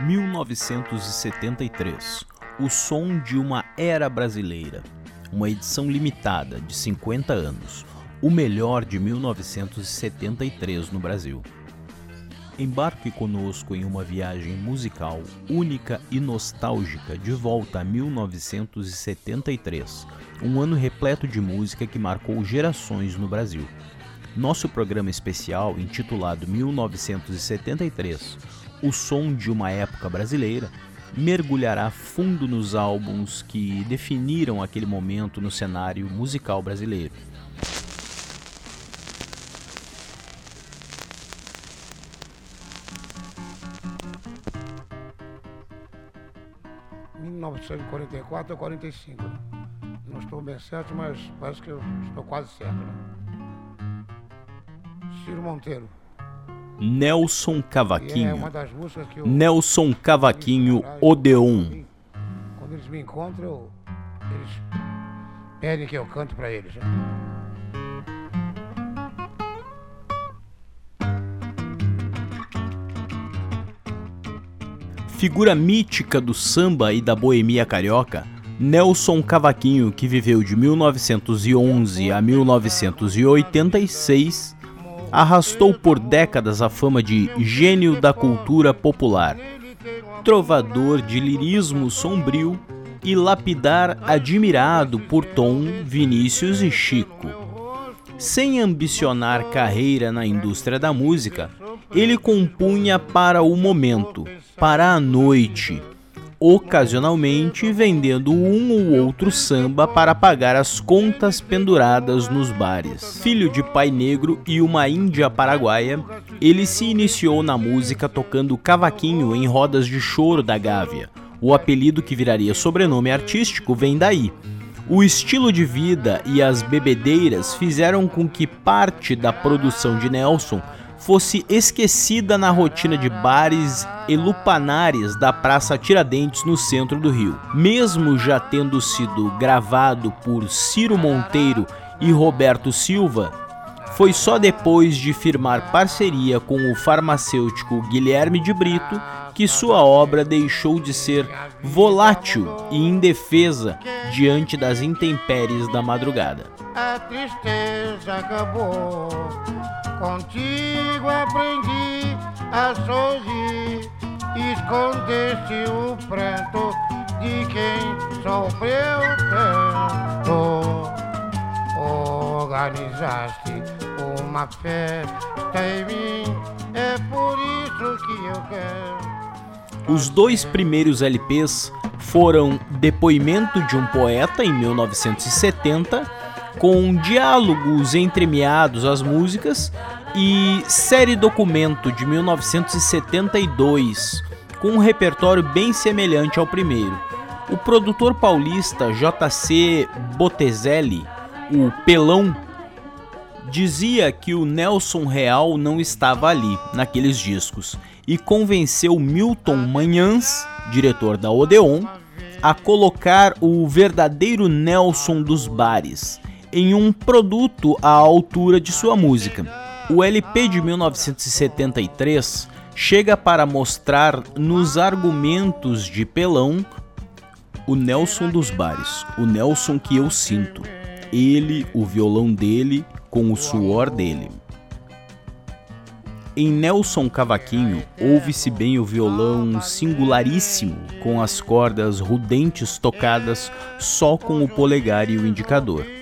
1973 O som de uma era brasileira. Uma edição limitada de 50 anos. O melhor de 1973 no Brasil. Embarque conosco em uma viagem musical única e nostálgica de volta a 1973, um ano repleto de música que marcou gerações no Brasil. Nosso programa especial, intitulado 1973 O Som de uma Época Brasileira, mergulhará fundo nos álbuns que definiram aquele momento no cenário musical brasileiro 1944 ou 45. Não estou bem certo, mas parece que eu estou quase certo. Né? Ciro Monteiro. Nelson Cavaquinho. É Nelson Cavaquinho Odeon. Quando eles me encontram, eles pedem que eu cante para eles. Né? Figura mítica do samba e da boemia carioca, Nelson Cavaquinho, que viveu de 1911 a 1986, arrastou por décadas a fama de gênio da cultura popular, trovador de lirismo sombrio e lapidar admirado por Tom, Vinícius e Chico. Sem ambicionar carreira na indústria da música, ele compunha para o momento, para a noite, ocasionalmente vendendo um ou outro samba para pagar as contas penduradas nos bares. Filho de pai negro e uma índia paraguaia, ele se iniciou na música tocando cavaquinho em rodas de choro da Gávea. O apelido que viraria sobrenome artístico vem daí. O estilo de vida e as bebedeiras fizeram com que parte da produção de Nelson fosse esquecida na rotina de bares e lupanares da Praça Tiradentes no centro do Rio. Mesmo já tendo sido gravado por Ciro Monteiro e Roberto Silva, foi só depois de firmar parceria com o farmacêutico Guilherme de Brito que sua obra deixou de ser volátil e indefesa diante das intempéries da madrugada. A tristeza acabou Contigo aprendi a sorrir, escondeste o pranto de quem sofreu tanto. Organizaste uma festa em mim, é por isso que eu quero. Os dois primeiros LPs foram Depoimento de um Poeta, em 1970, com diálogos entremeados às músicas, e Série Documento de 1972, com um repertório bem semelhante ao primeiro. O produtor paulista J.C. Botezelli, o Pelão, dizia que o Nelson Real não estava ali, naqueles discos, e convenceu Milton Manhãs, diretor da Odeon, a colocar o verdadeiro Nelson dos bares em um produto à altura de sua música. O LP de 1973 chega para mostrar nos argumentos de Pelão o Nelson dos bares, o Nelson que eu sinto. Ele, o violão dele, com o suor dele. Em Nelson Cavaquinho, ouve-se bem o violão singularíssimo, com as cordas rudentes tocadas só com o polegar e o indicador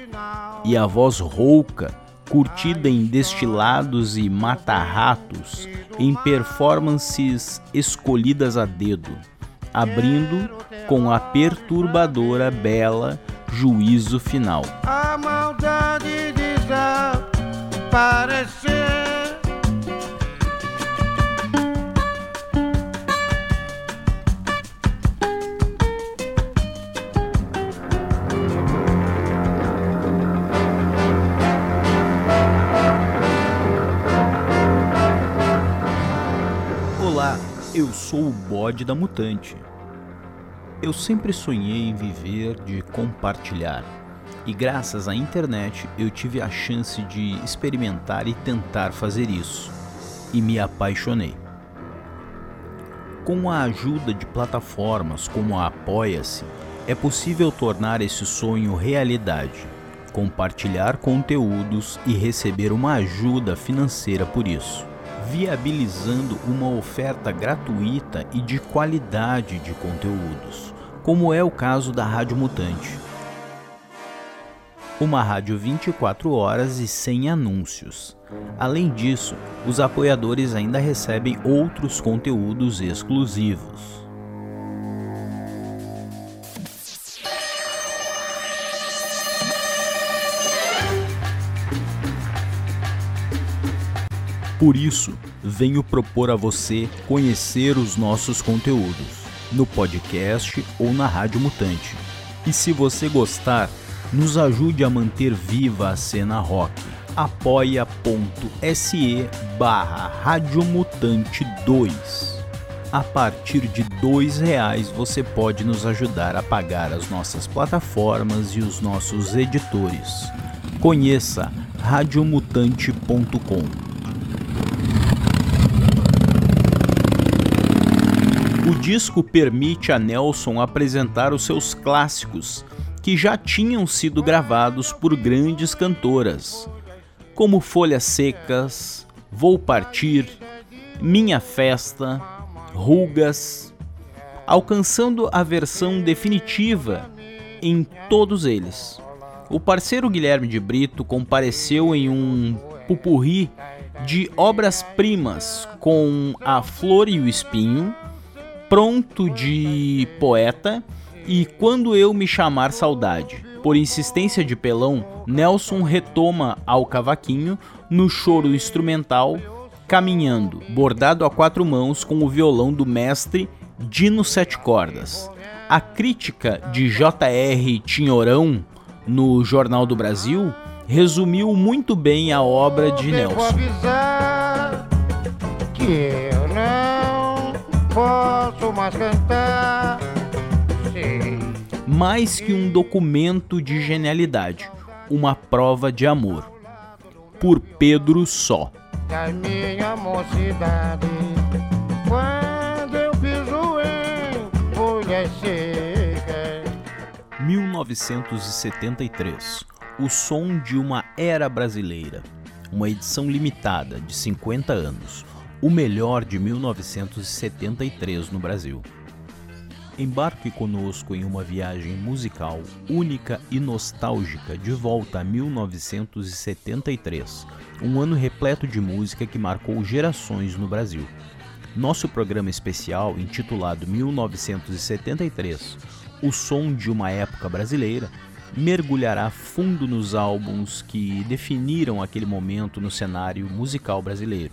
e a voz rouca, curtida em destilados e mata-ratos, em performances escolhidas a dedo, abrindo com a perturbadora bela juízo final. A maldade desapareceu. Eu sou o bode da mutante. Eu sempre sonhei em viver de compartilhar, e graças à internet eu tive a chance de experimentar e tentar fazer isso, e me apaixonei. Com a ajuda de plataformas como a Apoia-se, é possível tornar esse sonho realidade, compartilhar conteúdos e receber uma ajuda financeira por isso, viabilizando uma oferta gratuita e de qualidade de conteúdos, como é o caso da Rádio Mutante. Uma rádio 24 horas e sem anúncios. Além disso, os apoiadores ainda recebem outros conteúdos exclusivos. Por isso, venho propor a você conhecer os nossos conteúdos no podcast ou na Rádio Mutante. E se você gostar, nos ajude a manter viva a cena rock. apoia.se barra Radiomutante 2 A partir de dois reais você pode nos ajudar a pagar as nossas plataformas e os nossos editores. Conheça radiomutante.com disco permite a Nelson apresentar os seus clássicos, que já tinham sido gravados por grandes cantoras, como Folhas Secas, Vou Partir, Minha Festa, Rugas, alcançando a versão definitiva em todos eles. O parceiro Guilherme de Brito compareceu em um pupurri de obras-primas com A Flor e o Espinho, Pronto de Poeta e Quando Eu Me Chamar Saudade. Por insistência de Pelão, Nelson retoma ao cavaquinho no choro instrumental Caminhando, bordado a quatro mãos com o violão do mestre Dino Sete Cordas. A crítica de J.R. Tinhorão no Jornal do Brasil resumiu muito bem a obra de Nelson posso mais cantar. Sim. Mais que um documento de genialidade, uma prova de amor. Por Pedro Só. Da minha mocidade, quando eu piso em folhas secas. 1973. O som de uma era brasileira. Uma edição limitada de 50 anos o melhor de 1973 no Brasil. Embarque conosco em uma viagem musical única e nostálgica de volta a 1973, um ano repleto de música que marcou gerações no Brasil. Nosso programa especial, intitulado 1973 O Som de uma Época Brasileira, mergulhará fundo nos álbuns que definiram aquele momento no cenário musical brasileiro